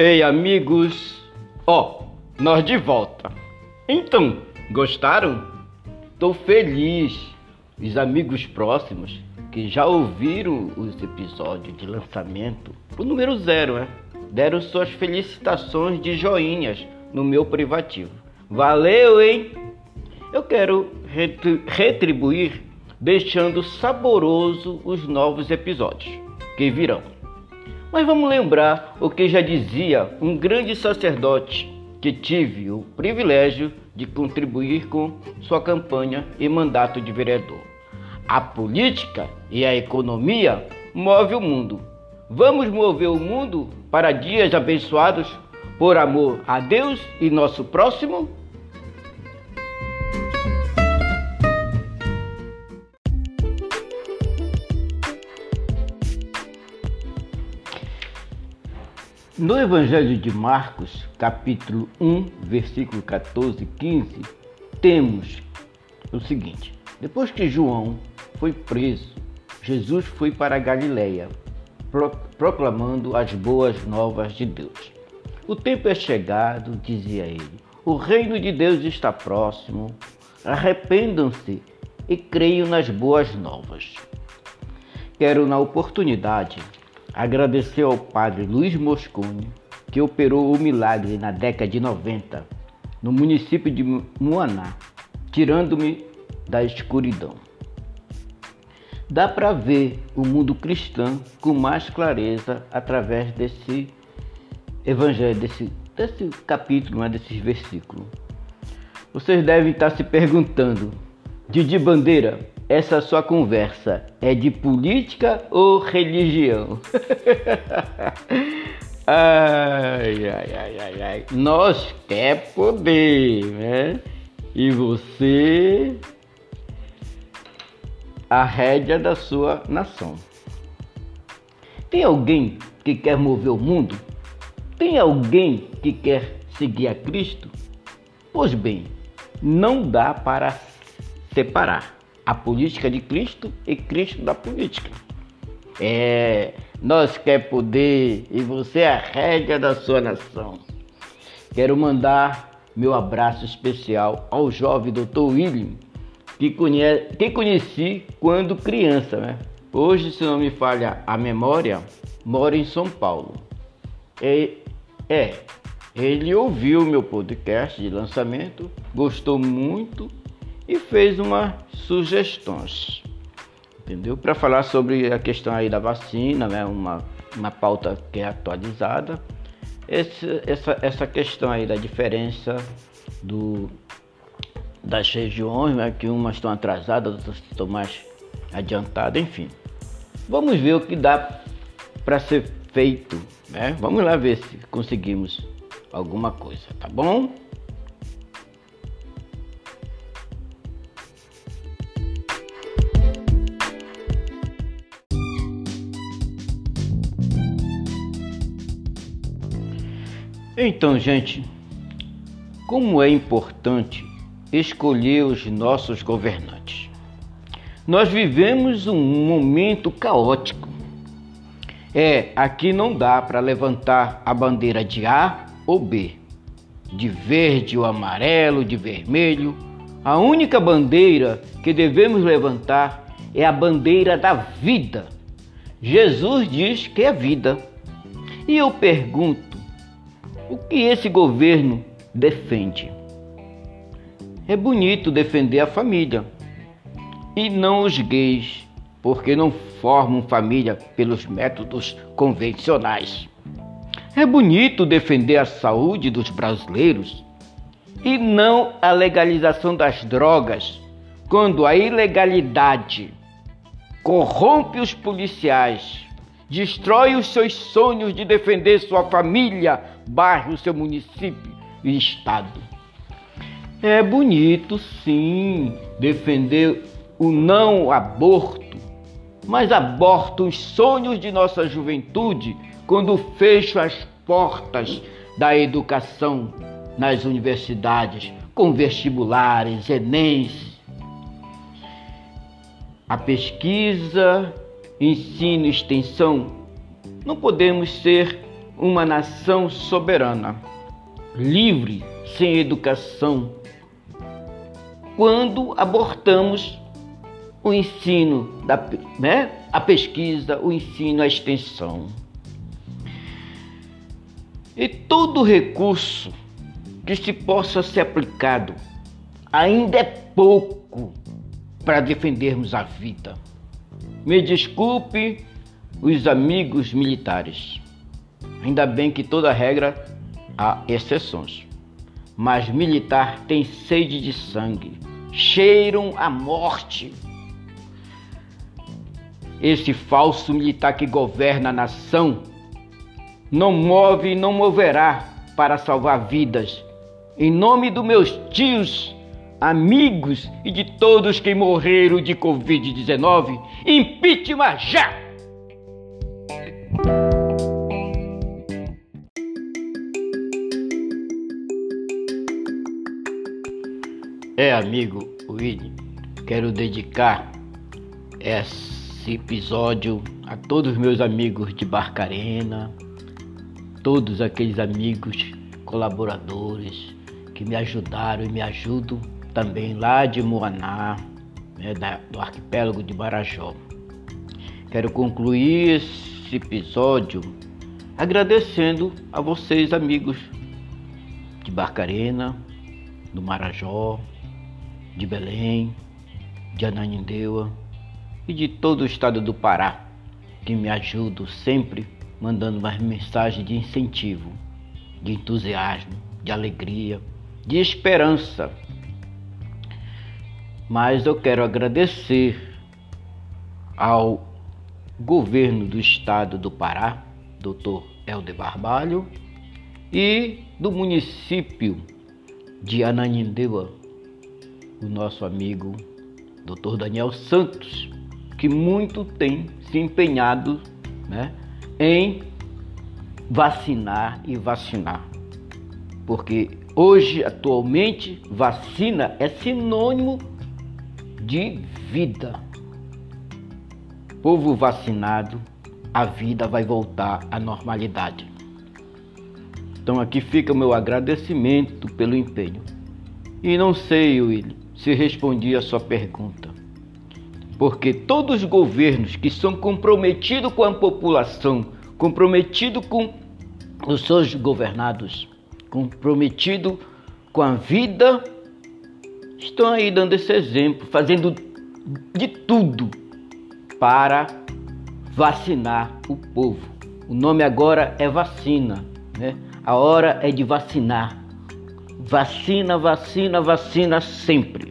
Ei, amigos! Ó, oh, nós de volta. Então, gostaram? Tô feliz. Os amigos próximos que já ouviram os episódios de lançamento, o número zero, né? Deram suas felicitações de joinhas no meu privativo. Valeu, hein? Eu quero retribuir deixando saboroso os novos episódios que virão. Mas vamos lembrar o que já dizia um grande sacerdote que tive o privilégio de contribuir com sua campanha e mandato de vereador. A política e a economia move o mundo. Vamos mover o mundo para dias abençoados por amor a Deus e nosso próximo? No Evangelho de Marcos, capítulo 1, versículo 14 e 15, temos o seguinte: Depois que João foi preso, Jesus foi para a Galiléia, proclamando as boas novas de Deus. O tempo é chegado, dizia ele. O reino de Deus está próximo. Arrependam-se e creiam nas boas novas. Quero, na oportunidade, agradecer ao padre Luiz Moscone, que operou o milagre na década de 90, no município de Moaná, tirando-me da escuridão. Dá para ver o mundo cristão com mais clareza através desse evangelho, desse, desse capítulo, né, desses versículos. Vocês devem estar se perguntando, Didi Bandeira, essa sua conversa é de política ou religião? ai, ai, ai, ai, ai. Nós quer poder, né? E você a rédea da sua nação. Tem alguém que quer mover o mundo? Tem alguém que quer seguir a Cristo? Pois bem, não dá para separar a política de Cristo e Cristo da política. É, nós quer poder e você é a rédea da sua nação. Quero mandar meu abraço especial ao jovem Dr. William, que, conhece, que conheci quando criança, né? Hoje, se não me falha a memória, mora em São Paulo. É, é, ele ouviu meu podcast de lançamento, gostou muito e fez umas sugestões, entendeu? Para falar sobre a questão aí da vacina, né? Uma, uma pauta que é atualizada. Esse, essa, essa questão aí da diferença do, das regiões, né? Que umas estão atrasadas, outras estão mais adiantadas, enfim. Vamos ver o que dá para ser feito, né? Vamos lá ver se conseguimos alguma coisa, tá bom? Então, gente, como é importante escolher os nossos governantes. Nós vivemos um momento caótico. É, aqui não dá para levantar a bandeira de A ou B, de verde ou amarelo, de vermelho. A única bandeira que devemos levantar é a bandeira da vida. Jesus diz que é vida. E eu pergunto, o que esse governo defende? É bonito defender a família e não os gays, porque não formam família pelos métodos convencionais. É bonito defender a saúde dos brasileiros e não a legalização das drogas, quando a ilegalidade corrompe os policiais destrói os seus sonhos de defender sua família, bairro, seu município e estado. É bonito, sim, defender o não aborto, mas aborta os sonhos de nossa juventude quando fecha as portas da educação nas universidades, com vestibulares, enems. A pesquisa ensino e extensão, não podemos ser uma nação soberana, livre, sem educação, quando abortamos o ensino, da, né? a pesquisa, o ensino, a extensão. E todo recurso que se possa ser aplicado ainda é pouco para defendermos a vida. Me desculpe os amigos militares. Ainda bem que toda regra há exceções. Mas militar tem sede de sangue, cheiram a morte. Esse falso militar que governa a nação não move e não moverá para salvar vidas. Em nome dos meus tios, amigos e de todos que morreram de Covid-19, impeachment já! É, amigo William, quero dedicar esse episódio a todos os meus amigos de Barcarena, todos aqueles amigos colaboradores que me ajudaram e me ajudam também lá de Moaná, né, do arquipélago de Marajó. Quero concluir esse episódio agradecendo a vocês, amigos de Barcarena, do Marajó, de Belém, de Ananindeua e de todo o estado do Pará, que me ajudam sempre mandando mais mensagens de incentivo, de entusiasmo, de alegria, de esperança. Mas eu quero agradecer ao governo do estado do Pará, Dr. Helder Barbalho, e do município de Ananindeua, o nosso amigo Dr. Daniel Santos, que muito tem se empenhado né, em vacinar e vacinar. Porque hoje, atualmente, vacina é sinônimo de vida. Povo vacinado, a vida vai voltar à normalidade. Então aqui fica o meu agradecimento pelo empenho. E não sei, Will, se respondi a sua pergunta porque todos os governos que são comprometidos com a população, comprometidos com os seus governados, comprometidos com a vida, estão aí dando esse exemplo, fazendo de tudo para vacinar o povo. O nome agora é vacina, né? A hora é de vacinar. Vacina, vacina, vacina sempre.